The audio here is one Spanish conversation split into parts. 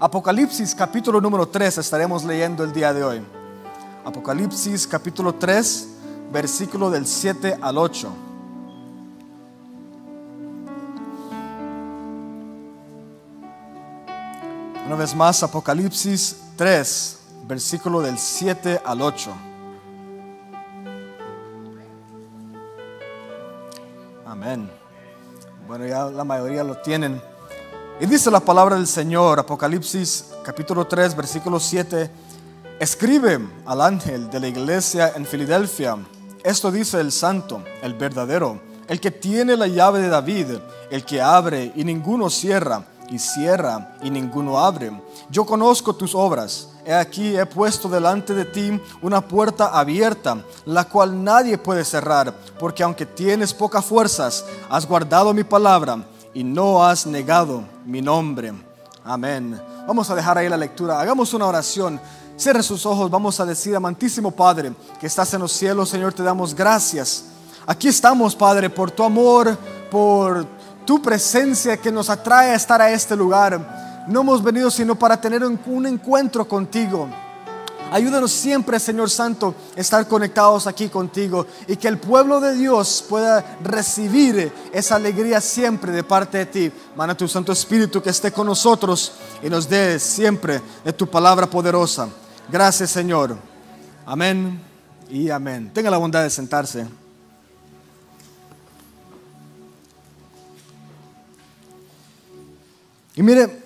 Apocalipsis capítulo número 3 estaremos leyendo el día de hoy. Apocalipsis capítulo 3, versículo del 7 al 8. Una vez más, Apocalipsis 3, versículo del 7 al 8. Amén. Bueno, ya la mayoría lo tienen. Y dice la palabra del Señor, Apocalipsis capítulo 3, versículo 7, escribe al ángel de la iglesia en Filadelfia, esto dice el santo, el verdadero, el que tiene la llave de David, el que abre y ninguno cierra, y cierra y ninguno abre. Yo conozco tus obras. He aquí he puesto delante de ti una puerta abierta, la cual nadie puede cerrar, porque aunque tienes pocas fuerzas, has guardado mi palabra y no has negado mi nombre. Amén. Vamos a dejar ahí la lectura. Hagamos una oración. Cierre sus ojos. Vamos a decir, amantísimo Padre, que estás en los cielos, Señor, te damos gracias. Aquí estamos, Padre, por tu amor, por tu presencia que nos atrae a estar a este lugar. No hemos venido sino para tener un encuentro contigo. Ayúdanos siempre, Señor Santo, estar conectados aquí contigo y que el pueblo de Dios pueda recibir esa alegría siempre de parte de ti. Mana tu Santo Espíritu que esté con nosotros y nos dé siempre de tu palabra poderosa. Gracias, Señor. Amén y amén. Tenga la bondad de sentarse. Y mire,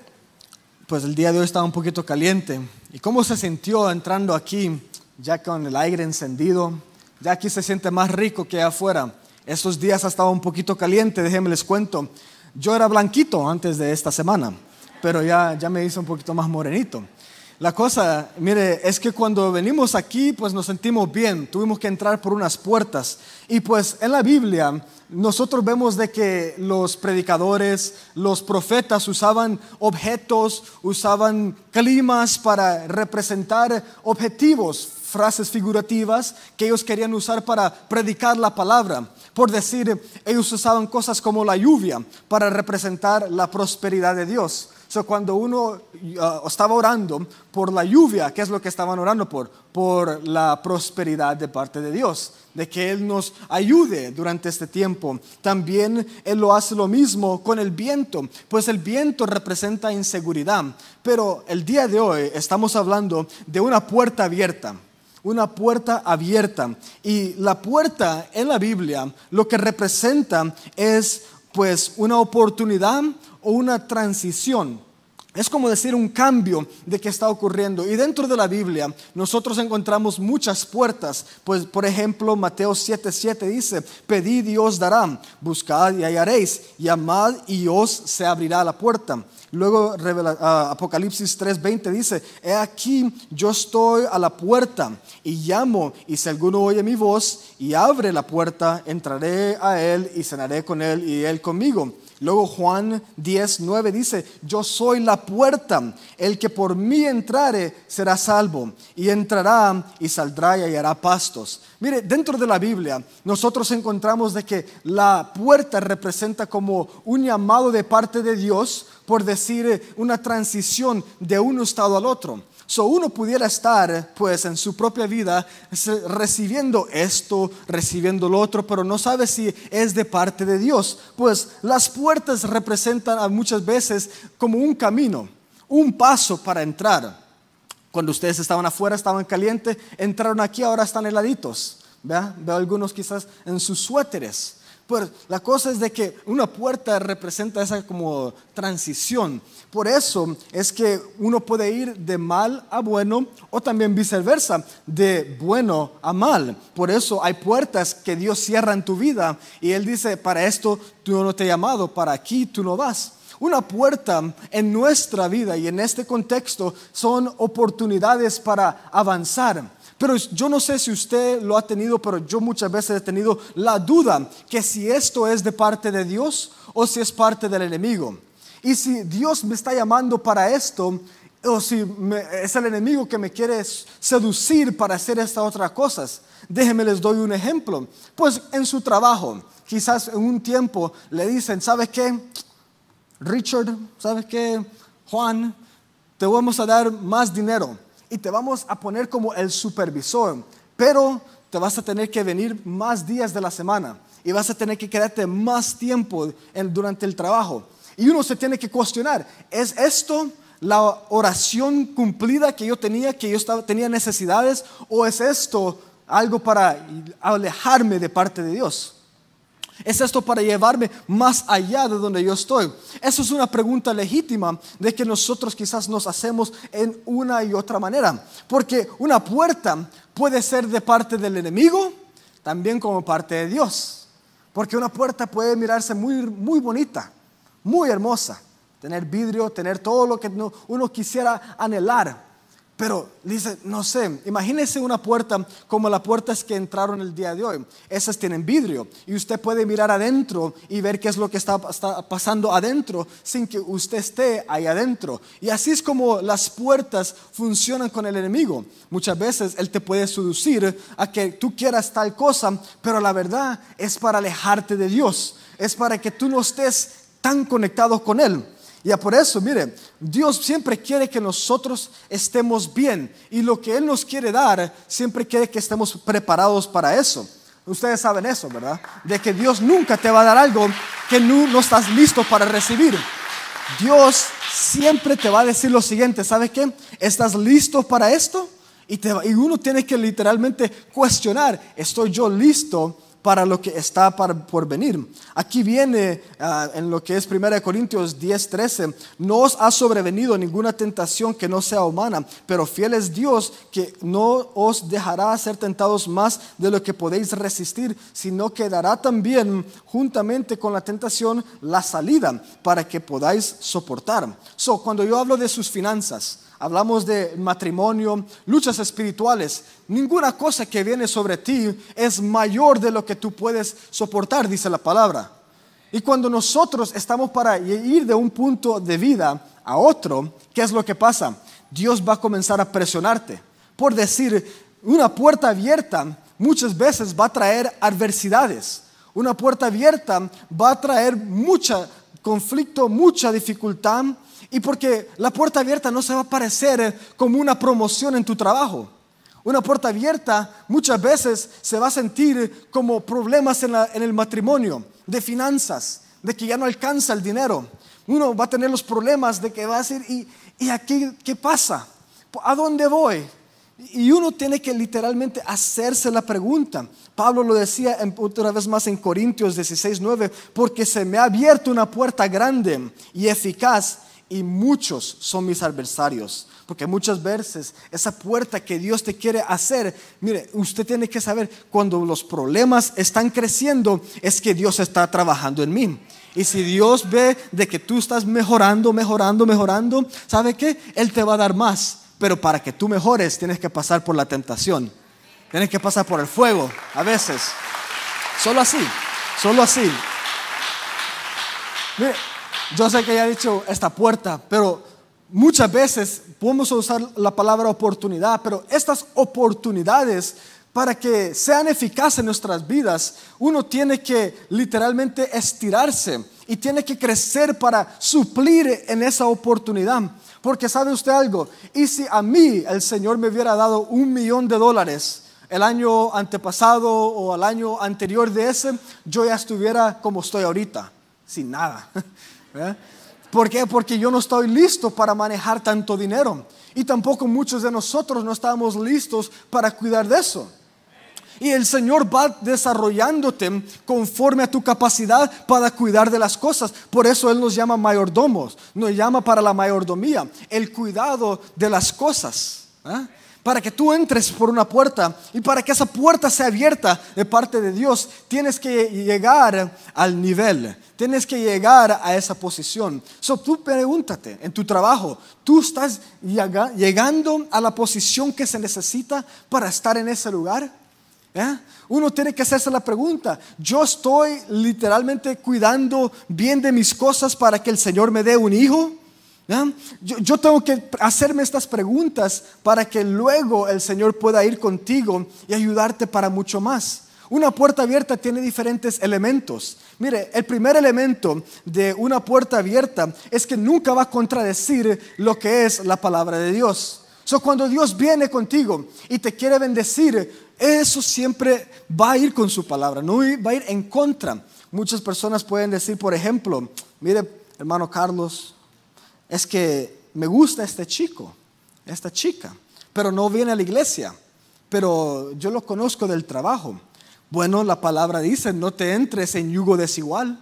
pues el día de hoy estaba un poquito caliente. ¿Y cómo se sintió entrando aquí, ya con el aire encendido? Ya aquí se siente más rico que afuera. Estos días ha estado un poquito caliente, déjenme les cuento. Yo era blanquito antes de esta semana, pero ya, ya me hice un poquito más morenito. La cosa, mire, es que cuando venimos aquí, pues nos sentimos bien. Tuvimos que entrar por unas puertas. Y pues en la Biblia nosotros vemos de que los predicadores, los profetas usaban objetos, usaban climas para representar objetivos, frases figurativas que ellos querían usar para predicar la palabra. Por decir, ellos usaban cosas como la lluvia para representar la prosperidad de Dios cuando uno uh, estaba orando por la lluvia, ¿qué es lo que estaban orando por? Por la prosperidad de parte de Dios, de que Él nos ayude durante este tiempo. También Él lo hace lo mismo con el viento, pues el viento representa inseguridad. Pero el día de hoy estamos hablando de una puerta abierta una puerta abierta. Y la puerta en la Biblia lo que representa es pues una oportunidad o una transición. Es como decir un cambio de que está ocurriendo. Y dentro de la Biblia nosotros encontramos muchas puertas. Pues por ejemplo Mateo 7:7 dice, pedid y os darán, buscad y hallaréis, llamad y os se abrirá la puerta. Luego uh, Apocalipsis 3:20 dice, he aquí yo estoy a la puerta y llamo y si alguno oye mi voz y abre la puerta, entraré a él y cenaré con él y él conmigo. Luego Juan 10, 9 dice, yo soy la puerta, el que por mí entrare será salvo, y entrará y saldrá y hallará pastos. Mire, dentro de la Biblia nosotros encontramos de que la puerta representa como un llamado de parte de Dios, por decir una transición de un estado al otro. So uno pudiera estar pues en su propia vida recibiendo esto, recibiendo lo otro, pero no sabe si es de parte de Dios. Pues las puertas representan muchas veces como un camino, un paso para entrar. Cuando ustedes estaban afuera, estaban calientes, entraron aquí, ahora están heladitos. Veo algunos quizás en sus suéteres. Pues la cosa es de que una puerta representa esa como transición. Por eso es que uno puede ir de mal a bueno o también viceversa, de bueno a mal. Por eso hay puertas que Dios cierra en tu vida y Él dice, para esto tú no te he llamado, para aquí tú no vas. Una puerta en nuestra vida y en este contexto son oportunidades para avanzar pero yo no sé si usted lo ha tenido, pero yo muchas veces he tenido la duda que si esto es de parte de Dios o si es parte del enemigo. Y si Dios me está llamando para esto, o si es el enemigo que me quiere seducir para hacer estas otras cosas. Déjenme les doy un ejemplo. Pues en su trabajo, quizás en un tiempo le dicen, ¿sabes qué? Richard, ¿sabes qué? Juan, te vamos a dar más dinero y te vamos a poner como el supervisor, pero te vas a tener que venir más días de la semana y vas a tener que quedarte más tiempo durante el trabajo. Y uno se tiene que cuestionar, ¿es esto la oración cumplida que yo tenía, que yo tenía necesidades, o es esto algo para alejarme de parte de Dios? ¿Es esto para llevarme más allá de donde yo estoy? Eso es una pregunta legítima de que nosotros quizás nos hacemos en una y otra manera. Porque una puerta puede ser de parte del enemigo, también como parte de Dios. Porque una puerta puede mirarse muy, muy bonita, muy hermosa. Tener vidrio, tener todo lo que uno quisiera anhelar. Pero dice, no sé, imagínese una puerta como las puertas que entraron el día de hoy. Esas tienen vidrio y usted puede mirar adentro y ver qué es lo que está, pasando adentro sin que usted esté ahí adentro. Y así es como las puertas funcionan con el enemigo. Muchas veces él te puede seducir a que tú quieras tal cosa, pero la verdad es para alejarte de Dios. Es para que tú no estés tan conectado con Él. Y por eso, mire, Dios siempre quiere que nosotros estemos bien y lo que Él nos quiere dar, siempre quiere que estemos preparados para eso. Ustedes saben eso, ¿verdad? De que Dios nunca te va a dar algo que no, no estás listo para recibir. Dios siempre te va a decir lo siguiente, ¿sabe qué? ¿Estás listo para esto? Y, te, y uno tiene que literalmente cuestionar, ¿estoy yo listo para lo que está por venir. Aquí viene ah, en lo que es 1 Corintios 10, 13, no os ha sobrevenido ninguna tentación que no sea humana, pero fiel es Dios que no os dejará ser tentados más de lo que podéis resistir, sino que dará también juntamente con la tentación la salida para que podáis soportar. So, cuando yo hablo de sus finanzas, hablamos de matrimonio, luchas espirituales. Ninguna cosa que viene sobre ti es mayor de lo que tú puedes soportar, dice la palabra. Y cuando nosotros estamos para ir de un punto de vida a otro, ¿qué es lo que pasa? Dios va a comenzar a presionarte. Por decir, una puerta abierta muchas veces va a traer adversidades. Una puerta abierta va a traer mucho conflicto, mucha dificultad, y porque la puerta abierta no se va a parecer como una promoción en tu trabajo. Una puerta abierta muchas veces se va a sentir como problemas en, el matrimonio, de finanzas, de que ya no alcanza el dinero. Uno va a tener los problemas de que va a decir, ¿y, y aquí qué pasa? ¿A dónde voy? Y uno tiene que literalmente hacerse la pregunta. Pablo lo decía otra vez más en Corintios 16, 9, porque se me ha abierto una puerta grande y eficaz y muchos son mis adversarios. Porque muchas veces esa puerta que Dios te quiere hacer, mire, usted tiene que saber, cuando los problemas están creciendo, es que Dios está trabajando en mí. Y si Dios ve de que tú estás mejorando, mejorando, mejorando, ¿sabe qué? Él te va a dar más. Pero para que tú mejores, tienes que pasar por la tentación. Tienes que pasar por el fuego, a veces. Solo así, solo así. Mire, yo sé que ya he dicho esta puerta, pero muchas veces podemos usar la palabra oportunidad, pero estas oportunidades para que sean eficaces en nuestras vidas, uno tiene que literalmente estirarse y tiene que crecer para suplir en esa oportunidad. Porque sabe usted algo, y si a mí el Señor me hubiera dado un millón de dólares el año antepasado o el año anterior de ese, yo ya estuviera como estoy ahorita, sin nada. ¿Eh? ¿Por qué? Porque yo no estoy listo para manejar tanto dinero. Y tampoco muchos de nosotros no estamos listos para cuidar de eso. Y el Señor va desarrollándote conforme a tu capacidad para cuidar de las cosas. Por eso Él nos llama mayordomos, nos llama para la mayordomía, el cuidado de las cosas. ¿eh? Para que tú entres por una puerta y para que esa puerta sea abierta de parte de Dios, tienes que llegar al nivel, tienes que llegar a esa posición. So, tú pregúntate en tu trabajo, ¿tú estás llegando a la posición que se necesita para estar en ese lugar? ¿Eh? Uno tiene que hacerse la pregunta, ¿yo estoy literalmente cuidando bien de mis cosas para que el Señor me dé un hijo? Yo, tengo que hacerme estas preguntas para que luego el Señor pueda ir contigo y ayudarte para mucho más. Una puerta abierta tiene diferentes elementos. Mire, el primer elemento de una puerta abierta es que nunca va a contradecir lo que es la palabra de Dios. So, cuando Dios viene contigo y te quiere bendecir, eso siempre va a ir con su palabra, no va a ir en contra. Muchas personas pueden decir, por ejemplo, mire, hermano Carlos, es que me gusta este chico, esta chica, pero no viene a la iglesia, pero yo lo conozco del trabajo. Bueno, la palabra dice, no te entres en yugo desigual.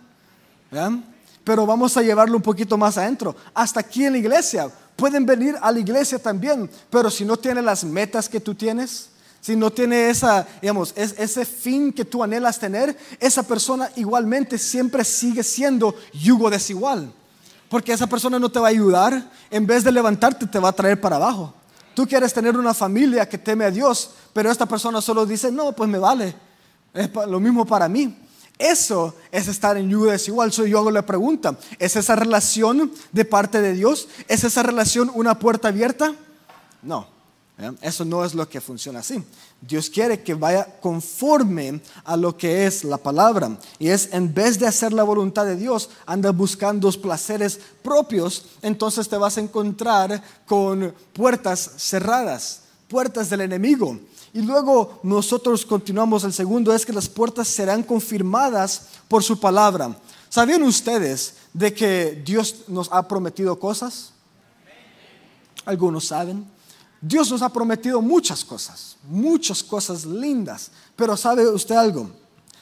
Pero vamos a llevarlo un poquito más adentro. Hasta aquí en la iglesia. Pueden venir a la iglesia también, pero si no tiene las metas que tú tienes, si no tiene esa, digamos, ese fin que tú anhelas tener, esa persona igualmente siempre sigue siendo yugo desigual. Porque esa persona no te va a ayudar, en vez de levantarte te va a traer para abajo. Tú quieres tener una familia que teme a Dios, pero esta persona solo dice, no, pues me vale. Es lo mismo para mí. Eso es estar en yugo desigual. So yo hago la pregunta, ¿es esa relación de parte de Dios? ¿Es esa relación una puerta abierta? No. Eso no es lo que funciona así. Dios quiere que vaya conforme a lo que es la palabra. Y es en vez de hacer la voluntad de Dios, anda buscando placeres propios, entonces te vas a encontrar con puertas cerradas, puertas del enemigo. Y luego nosotros continuamos, el segundo es que las puertas serán confirmadas por su palabra. ¿Sabían ustedes de que Dios nos ha prometido cosas? Algunos saben. Dios nos ha prometido muchas cosas, muchas cosas lindas, pero ¿sabe usted algo?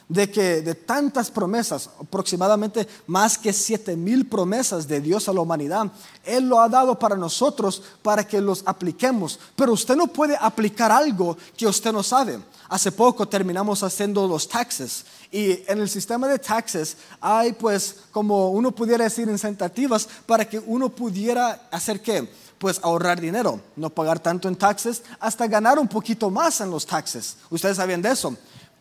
De que de tantas promesas, aproximadamente más que siete mil promesas de Dios a la humanidad, Él lo ha dado para nosotros para que los apliquemos. Pero usted no puede aplicar algo que usted no sabe. Hace poco terminamos haciendo los taxes y en el sistema de taxes hay pues como uno pudiera decir incentativas para que uno pudiera hacer qué? Pues ahorrar dinero, no pagar tanto en taxes, hasta ganar un poquito más en los taxes. Ustedes saben de eso.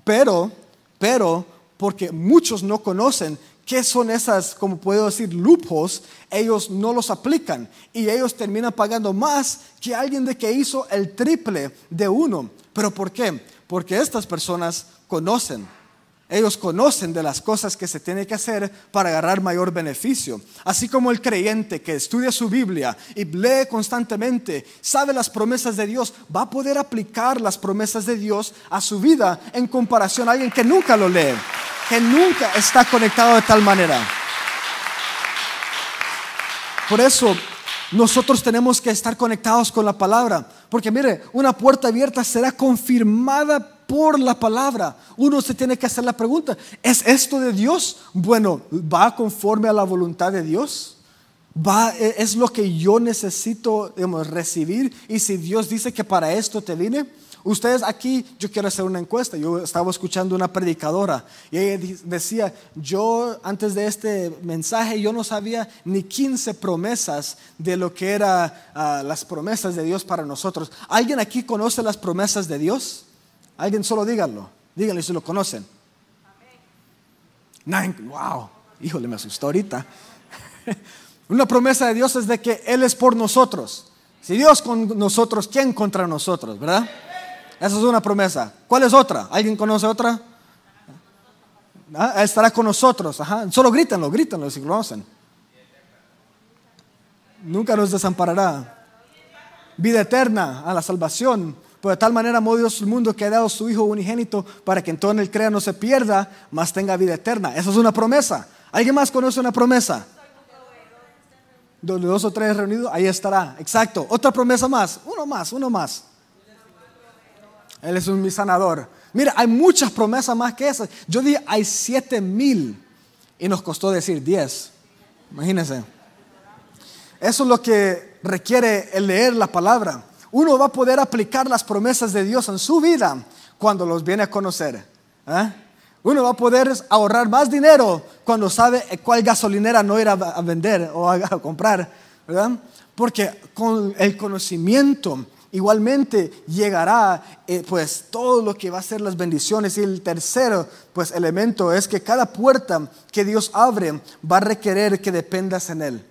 Pero, pero, porque muchos no conocen qué son esas, como puedo decir, lupos, ellos no los aplican y ellos terminan pagando más que alguien de que hizo el triple de uno. ¿Pero por qué? Porque estas personas conocen ellos conocen de las cosas que se tiene que hacer para agarrar mayor beneficio. Así como el creyente que estudia su Biblia y lee constantemente, sabe las promesas de Dios, va a poder aplicar las promesas de Dios a su vida en comparación a alguien que nunca lo lee, que nunca está conectado de tal manera. Por eso nosotros tenemos que estar conectados con la palabra, porque mire, una puerta abierta será confirmada por la palabra. Uno se tiene que hacer la pregunta, ¿es esto de Dios? Bueno, ¿va conforme a la voluntad de Dios? ¿Va, e, ¿Es lo que yo necesito recibir? Y si Dios dice que para esto te vine, ustedes aquí, yo quiero hacer una encuesta. Yo estaba escuchando una predicadora y ella decía, yo antes de este mensaje, yo no sabía ni 15 promesas de lo que eran ah, las promesas de Dios para nosotros. ¿Alguien aquí conoce las promesas de Dios? Alguien solo díganlo. Díganle si lo conocen. Wow, híjole, me asustó ahorita. Una promesa de Dios es de que Él es por nosotros. Si Dios con nosotros, ¿quién contra nosotros? ¿Verdad? Esa es una promesa. ¿Cuál es otra? ¿Alguien conoce otra? ¿Ah? Estará con nosotros. Ajá. Solo grítenlo, grítenlo si conocen. Nunca nos desamparará. Vida eterna a la salvación de tal manera amó Dios el mundo que ha dado su Hijo unigénito para que en todo el crea no se pierda, mas tenga vida eterna. Esa es una promesa. ¿Alguien más conoce una promesa? Donde dos o tres reunidos, ahí estará. Exacto. Otra promesa más. Uno más, uno más. Él es un mi sanador. Mira, hay muchas promesas más que esas. Yo dije, hay siete mil y nos costó decir diez. Imagínense. Eso es lo que requiere el leer la palabra uno va a poder aplicar las promesas de Dios en su vida cuando los viene a conocer. ¿eh? Uno va a poder ahorrar más dinero cuando sabe cuál gasolinera no ir a vender o a comprar, ¿verdad? Porque con el conocimiento igualmente llegará eh, pues todo lo que va a ser las bendiciones y el tercero pues elemento es que cada puerta que Dios abre va a requerer que dependas en él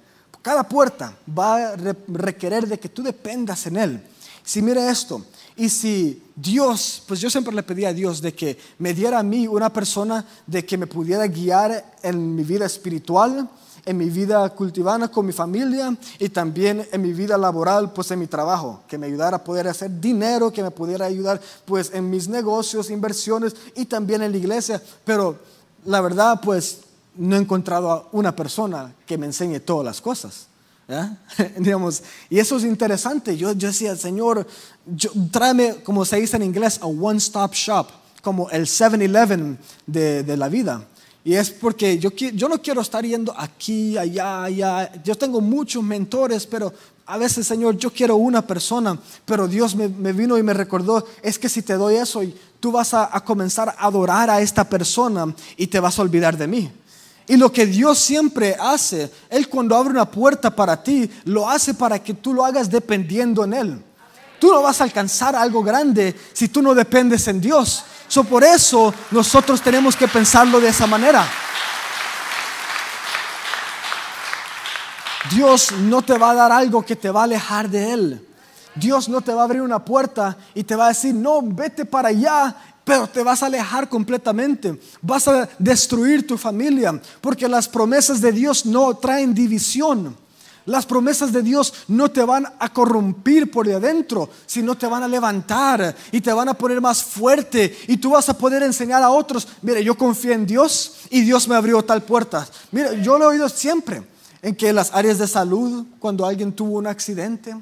cada puerta va a requerir de que tú dependas en Él. Si mira esto, y si Dios, pues yo siempre le pedí a Dios de que me diera a mí una persona de que me pudiera guiar en mi vida espiritual, en mi vida cultivana con mi familia y también en mi vida laboral, pues en mi trabajo, que me ayudara a poder hacer dinero, que me pudiera ayudar pues en mis negocios, inversiones y también en la iglesia. Pero la verdad, pues no he encontrado a una persona que me enseñe todas las cosas. Digamos, y eso es interesante. Yo, yo decía, Señor, tráeme, como se dice en inglés, a one-stop shop, como el 7-Eleven de, de, la vida. Y es porque yo, yo no quiero estar yendo aquí, allá, allá. Yo tengo muchos mentores, pero a veces, Señor, yo quiero una persona, pero Dios me, me vino y me recordó, es que si te doy eso, tú vas a, a comenzar a adorar a esta persona y te vas a olvidar de mí. Y lo que Dios siempre hace, Él cuando abre una puerta para ti, lo hace para que tú lo hagas dependiendo en Él. Tú no vas a alcanzar algo grande si tú no dependes en Dios. So, por eso nosotros tenemos que pensarlo de esa manera. Dios no te va a dar algo que te va a alejar de Él. Dios no te va a abrir una puerta y te va a decir, no, vete para allá pero te vas a alejar completamente, vas a destruir tu familia, porque las promesas de Dios no traen división. Las promesas de Dios no te van a corrompir por de adentro, sino te van a levantar y te van a poner más fuerte y tú vas a poder enseñar a otros, mire, yo confío en Dios y Dios me abrió tal puerta. Mire, yo lo he oído siempre en que las áreas de salud, cuando alguien tuvo un accidente,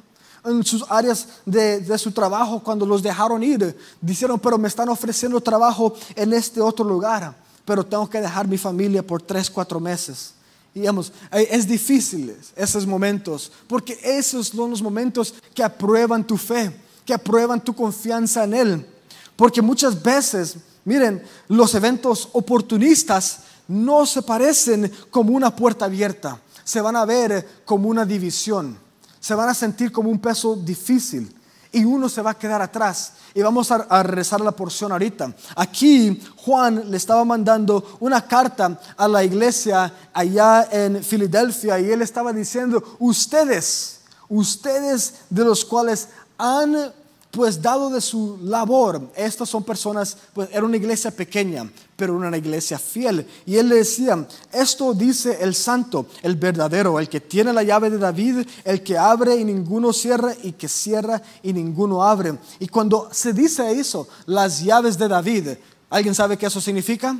en sus áreas de, su trabajo cuando los dejaron ir. Dijeron, pero me están ofreciendo trabajo en este otro lugar, pero tengo que dejar mi familia por tres, cuatro meses. Y digamos, es difícil esos momentos, porque esos son los momentos que aprueban tu fe, que aprueban tu confianza en Él. Porque muchas veces, miren, los eventos oportunistas no se parecen como una puerta abierta, se van a ver como una división se van a sentir como un peso difícil y uno se va a quedar atrás. Y vamos a, a rezar la porción ahorita. Aquí Juan le estaba mandando una carta a la iglesia allá en Filadelfia y él estaba diciendo, ustedes, ustedes de los cuales han pues dado de su labor, estas son personas, pues era una iglesia pequeña, pero una iglesia fiel. Y él le decía, esto dice el santo, el verdadero, el que tiene la llave de David, el que abre y ninguno cierra, y que cierra y ninguno abre. Y cuando se dice eso, las llaves de David, ¿alguien sabe qué eso significa?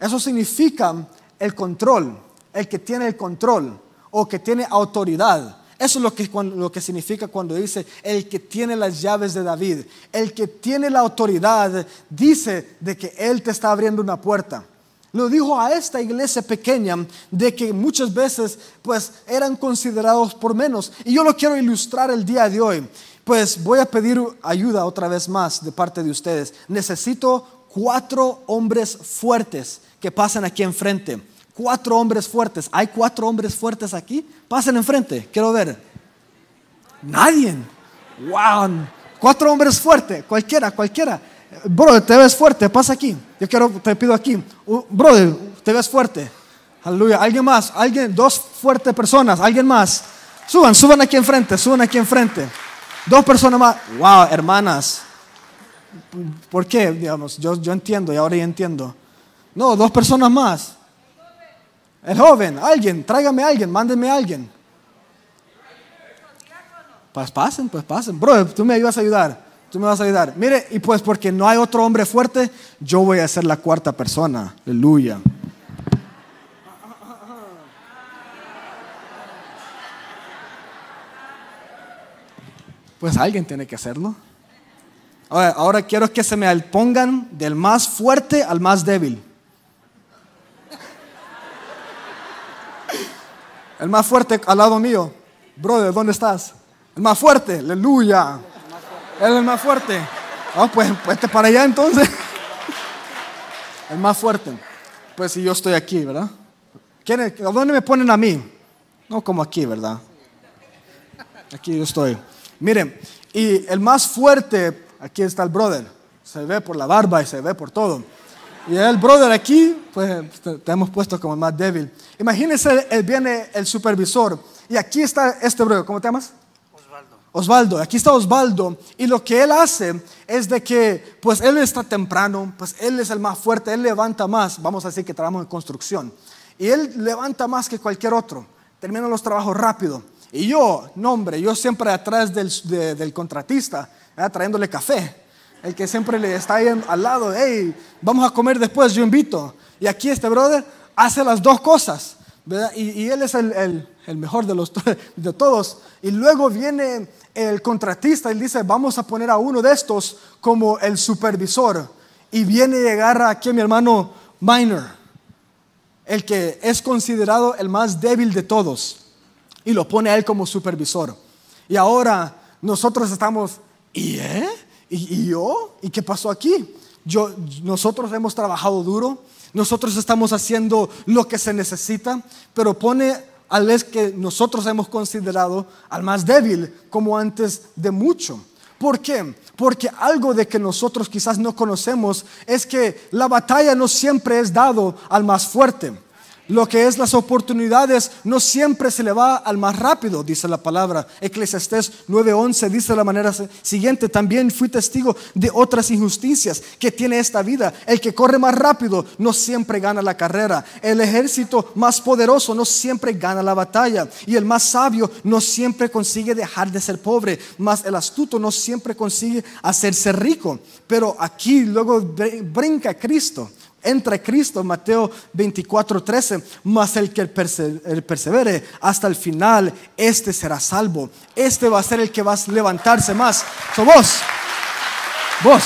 Eso significa el control, el que tiene el control o que tiene autoridad. Eso es lo que, lo que significa cuando dice el que tiene las llaves de David. El que tiene la autoridad dice de que Él te está abriendo una puerta. Lo dijo a esta iglesia pequeña de que muchas veces pues eran considerados por menos. Y yo lo quiero ilustrar el día de hoy. Pues voy a pedir ayuda otra vez más de parte de ustedes. Necesito cuatro hombres fuertes que pasen aquí enfrente cuatro hombres fuertes. ¿Hay cuatro hombres fuertes aquí? Pasen enfrente, quiero ver. Nadie. Wow. Cuatro hombres fuertes, cualquiera, cualquiera. Brother, te ves fuerte, pasa aquí. Yo quiero, te pido aquí. brother, te ves fuerte. Aleluya. ¿Alguien más? ¿Alguien? Dos fuertes personas. ¿Alguien más? Suban, suban aquí enfrente, suban aquí enfrente. Dos personas más. Wow, hermanas. ¿Por qué? Digamos, yo, yo entiendo y ahora ya entiendo. No, dos personas más. El joven, alguien, tráigame a alguien, mándenme a alguien. Pues pasen, pues pasen. Bro, tú me ayudas a ayudar. Tú me vas a ayudar. Mire, y pues porque no hay otro hombre fuerte, yo voy a ser la cuarta persona. Aleluya. Pues alguien tiene que hacerlo. Ahora quiero que se me pongan del más fuerte al más débil. El más fuerte al lado mío. Brother, ¿dónde estás? El más fuerte, aleluya. Él es el más fuerte. Ah, pues vete para allá entonces. El más fuerte. Pues si yo estoy aquí, ¿verdad? ¿A dónde me ponen a mí? No como aquí, ¿verdad? Aquí yo estoy. Miren, y el más fuerte, aquí está el brother. Se ve por la barba y se ve por todo. Y el brother aquí, pues te, hemos puesto como más débil. Imagínense, él viene el supervisor y aquí está este brother, ¿cómo te llamas? Osvaldo. Osvaldo, aquí está Osvaldo y lo que él hace es de que, pues él está temprano, pues él es el más fuerte, él levanta más, vamos a decir que trabajamos en construcción, y él levanta más que cualquier otro, termina los trabajos rápido. Y yo, no hombre, yo siempre atrás del, del contratista, trayéndole café el que siempre le está ahí al lado, hey, vamos a comer después, yo invito. Y aquí este brother hace las dos cosas, ¿verdad? Y, él es el, mejor de, los, de todos. Y luego viene el contratista y dice, vamos a poner a uno de estos como el supervisor. Y viene y agarra aquí a mi hermano Minor, el que es considerado el más débil de todos, y lo pone a él como supervisor. Y ahora nosotros estamos, ¿y eh? ¿Y, yo? ¿Y qué pasó aquí? Yo, nosotros hemos trabajado duro, nosotros estamos haciendo lo que se necesita, pero pone al vez que nosotros hemos considerado al más débil como antes de mucho. ¿Por qué? Porque algo de que nosotros quizás no conocemos es que la batalla no siempre es dado al más fuerte lo que es las oportunidades no siempre se le va al más rápido, dice la palabra. Eclesiastés 9:11 dice de la manera siguiente, también fui testigo de otras injusticias que tiene esta vida. El que corre más rápido no siempre gana la carrera. El ejército más poderoso no siempre gana la batalla. Y el más sabio no siempre consigue dejar de ser pobre. Más el astuto no siempre consigue hacerse rico. Pero aquí luego brinca Cristo entra Cristo, Mateo 24, 13, mas el que persevere hasta el final, este será salvo. Este va a ser el que va a levantarse más. So vos, vos.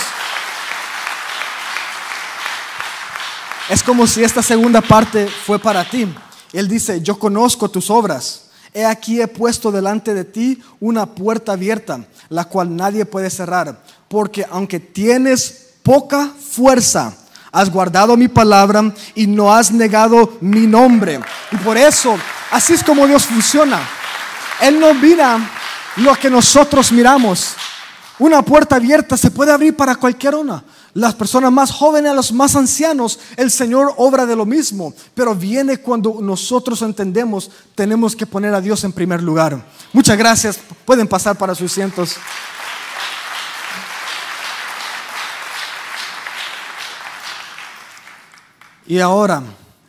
Es como si esta segunda parte fue para ti. Él dice, yo conozco tus obras. He aquí he puesto delante de ti una puerta abierta, la cual nadie puede cerrar. Porque aunque tienes poca fuerza, has guardado mi palabra y no has negado mi nombre. Y por eso, así es como Dios funciona. Él no mira lo que nosotros miramos. Una puerta abierta se puede abrir para cualquier una. Las personas más jóvenes, los más ancianos, el Señor obra de lo mismo. Pero viene cuando nosotros entendemos, tenemos que poner a Dios en primer lugar. Muchas gracias. Pueden pasar para sus cientos. Y ahora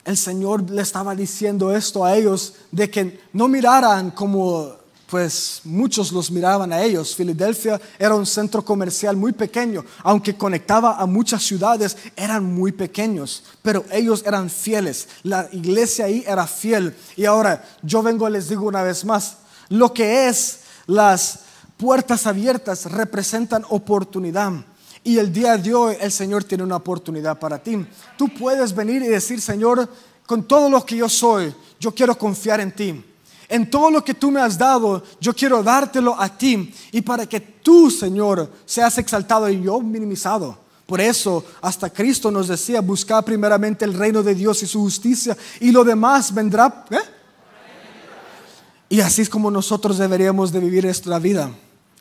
el Señor le estaba diciendo esto a ellos de que no miraran como pues muchos los miraban a ellos. Filadelfia era un centro comercial muy pequeño, aunque conectaba a muchas ciudades, eran muy pequeños, pero ellos eran fieles. La iglesia ahí era fiel. Y ahora yo vengo y les digo una vez más, lo que es las puertas abiertas representan oportunidad. Y el día de hoy el Señor tiene una oportunidad para ti. Tú puedes venir y decir, Señor, con todo lo que yo soy, yo quiero confiar en ti. En todo lo que tú me has dado, yo quiero dártelo a ti. Y para que tú, Señor, seas exaltado y yo minimizado. Por eso, hasta Cristo nos decía, buscar primeramente el reino de Dios y su justicia, y lo demás vendrá. ¿eh? Y así es como nosotros deberíamos de vivir esta vida.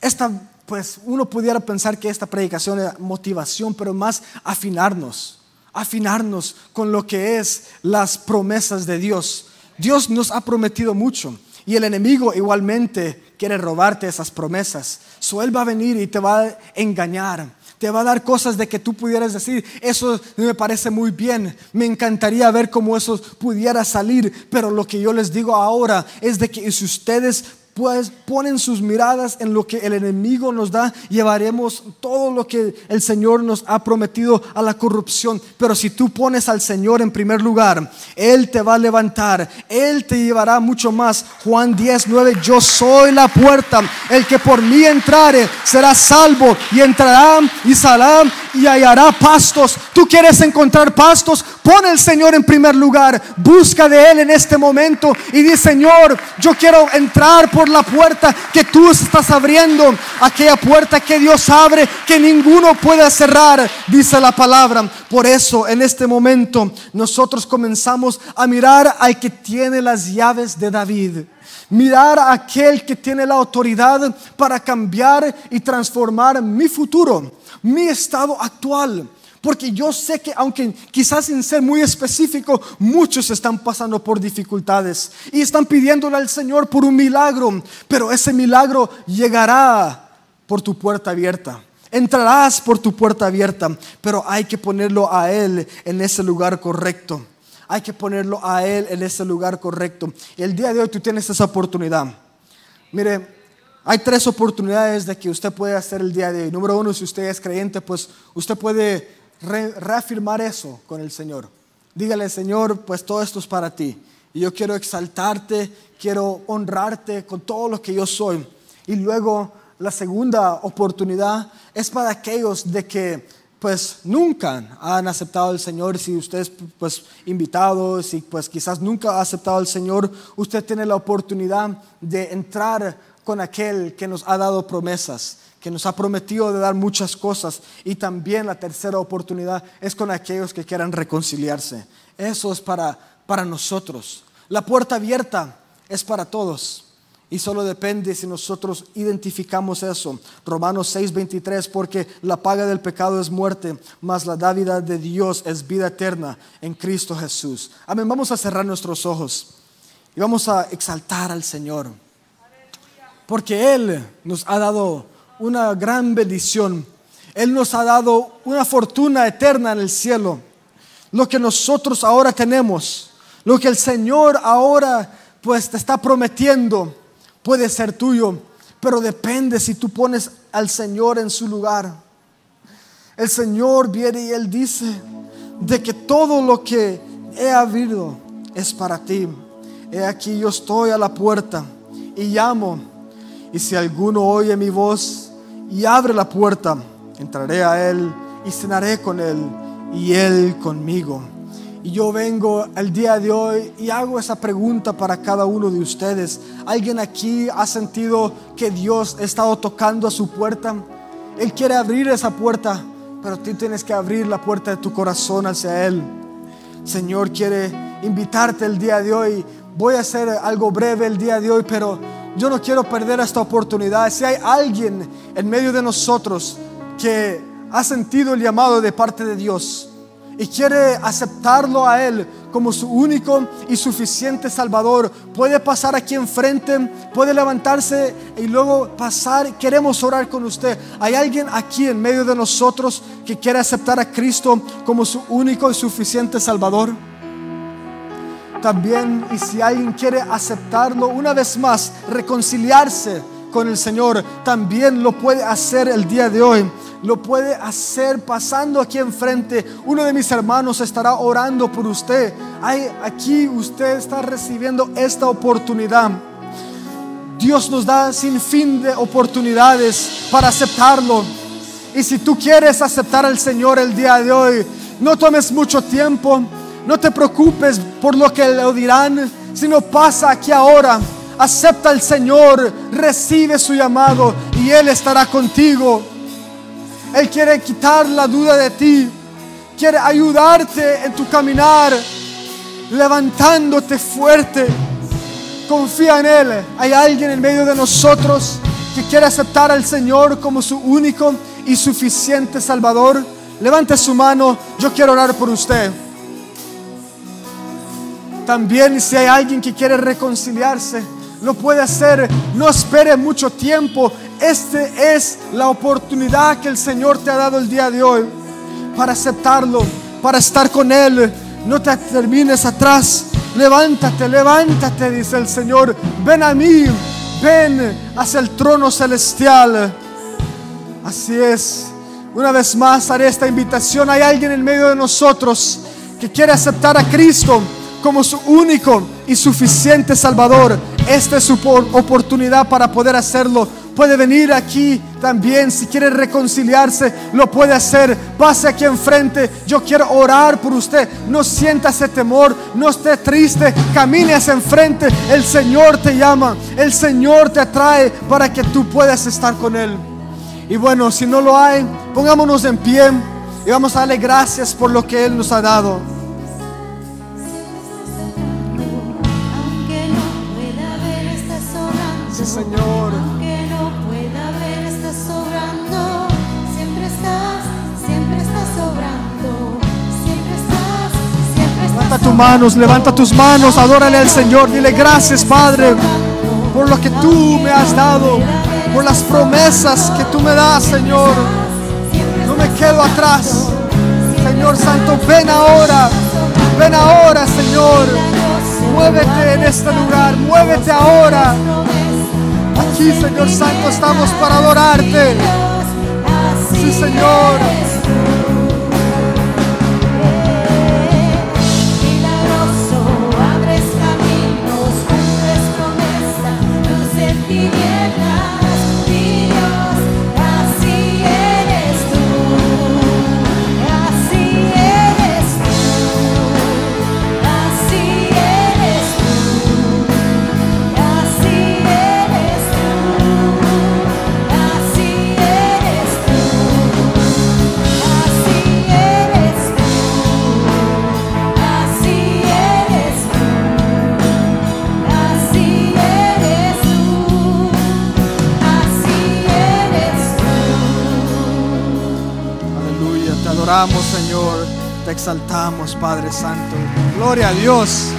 Esta pues uno pudiera pensar que esta predicación es motivación, pero más afinarnos, afinarnos con lo que es las promesas de Dios. Dios nos ha prometido mucho y el enemigo igualmente quiere robarte esas promesas. So él va a venir y te va a engañar. Te va a dar cosas de que tú pudieras decir, eso me parece muy bien, me encantaría ver cómo eso pudiera salir, pero lo que yo les digo ahora es de que si ustedes pues ponen sus miradas en lo que el enemigo nos da, llevaremos todo lo que el Señor nos ha prometido a la corrupción. Pero si tú pones al Señor en primer lugar, Él te va a levantar, Él te llevará mucho más. Juan 10, 9, yo soy la puerta, el que por mí entrare será salvo y entrará y saldrá y hallará pastos. Tú quieres encontrar pastos, pon al Señor en primer lugar, busca de Él en este momento y di Señor, yo quiero entrar por la puerta que tú estás abriendo, aquella puerta que Dios abre, que ninguno puede cerrar, dice la palabra. Por eso en este momento nosotros comenzamos a mirar al que tiene las llaves de David. Mirar a aquel que tiene la autoridad para cambiar y transformar mi futuro, mi estado actual. Porque yo sé que aunque quizás sin ser muy específico, muchos están pasando por dificultades y están pidiéndole al Señor por un milagro, pero ese milagro llegará por tu puerta abierta. Entrarás por tu puerta abierta, pero hay que ponerlo a Él en ese lugar correcto. Hay que ponerlo a Él en ese lugar correcto. El día de hoy tú tienes esa oportunidad. Mire, hay tres oportunidades de que usted puede hacer el día de hoy. Número uno, si usted es creyente, pues usted puede reafirmar eso con el Señor. Dígale, Señor, pues todo esto es para ti. Y yo quiero exaltarte, quiero honrarte con todo lo que yo soy. Y luego la segunda oportunidad es para aquellos de que pues nunca han aceptado al Señor, si usted es pues invitado, si pues quizás nunca ha aceptado al Señor, usted tiene la oportunidad de entrar con aquel que nos ha dado promesas que nos ha prometido de dar muchas cosas. Y también la tercera oportunidad es con aquellos que quieran reconciliarse. Eso es para, para nosotros. La puerta abierta es para todos. Y solo depende si nosotros identificamos eso. Romanos 6:23, porque la paga del pecado es muerte, mas la dávida de Dios es vida eterna en Cristo Jesús. Amén, vamos a cerrar nuestros ojos y vamos a exaltar al Señor. Porque Él nos ha dado una gran bendición. Él nos ha dado una fortuna eterna en el cielo. Lo que nosotros ahora tenemos, lo que el Señor ahora pues te está prometiendo, puede ser tuyo, pero depende si tú pones al Señor en su lugar. El Señor viene y Él dice de que todo lo que he abierto es para ti. He aquí yo estoy a la puerta y llamo. Y si alguno oye mi voz y abre la puerta, entraré a Él y cenaré con Él y Él conmigo. Y yo vengo el día de hoy y hago esa pregunta para cada uno de ustedes. ¿Alguien aquí ha sentido que Dios ha estado tocando a su puerta? Él quiere abrir esa puerta, pero tú tienes que abrir la puerta de tu corazón hacia Él. Señor quiere invitarte el día de hoy. Voy a hacer algo breve el día de hoy, pero yo no quiero perder esta oportunidad. Si hay alguien en medio de nosotros que ha sentido el llamado de parte de Dios y quiere aceptarlo a Él como su único y suficiente Salvador, puede pasar aquí enfrente, puede levantarse y luego pasar. Queremos orar con usted. ¿Hay alguien aquí en medio de nosotros que quiere aceptar a Cristo como su único y suficiente Salvador? También, y si alguien quiere aceptarlo una vez más, reconciliarse con el Señor, también lo puede hacer el día de hoy. Lo puede hacer pasando aquí enfrente. Uno de mis hermanos estará orando por usted. Hay, aquí usted está recibiendo esta oportunidad. Dios nos da sin fin de oportunidades para aceptarlo. Y si tú quieres aceptar al Señor el día de hoy, no tomes mucho tiempo no te preocupes por lo que le dirán, sino pasa aquí ahora. Acepta al Señor, recibe su llamado y Él estará contigo. Él quiere quitar la duda de ti, quiere ayudarte en tu caminar, levantándote fuerte. Confía en Él. Hay alguien en medio de nosotros que quiere aceptar al Señor como su único y suficiente Salvador. Levante su mano, yo quiero orar por usted. También si hay alguien que quiere reconciliarse, lo puede hacer. No espere mucho tiempo. Este es la oportunidad que el Señor te ha dado el día de hoy para aceptarlo, para estar con Él. No te termines atrás. Levántate, levántate, dice el Señor. Ven a mí, ven hacia el trono celestial. Así es. Una vez más haré esta invitación. Hay alguien en medio de nosotros que quiere aceptar a Cristo como su único y suficiente Salvador. Esta es su oportunidad para poder hacerlo. Puede venir aquí también. Si quiere reconciliarse, lo puede hacer. Pase aquí enfrente. Yo quiero orar por usted. No sienta ese temor. No esté triste. Camine hacia enfrente. El Señor te llama. El Señor te atrae para que tú puedas estar con Él. Y bueno, si no lo hay, pongámonos en pie y vamos a darle gracias por lo que Él nos ha dado. Señor. Aunque no pueda ver, estás sobrando. Siempre estás, siempre estás sobrando. tus manos, levanta tus manos, adórale al Señor, dile gracias Padre por lo que tú me has dado, por las promesas que tú me das, Señor. No me quedo atrás. Señor Santo, ven ahora, ven ahora, Señor. Muévete en este lugar, muévete ahora. Aquí, Señor Santo, estamos para adorarte. Sí, Señor. Adoramos, Señor. Te exaltamos, Padre Santo. Gloria a Dios.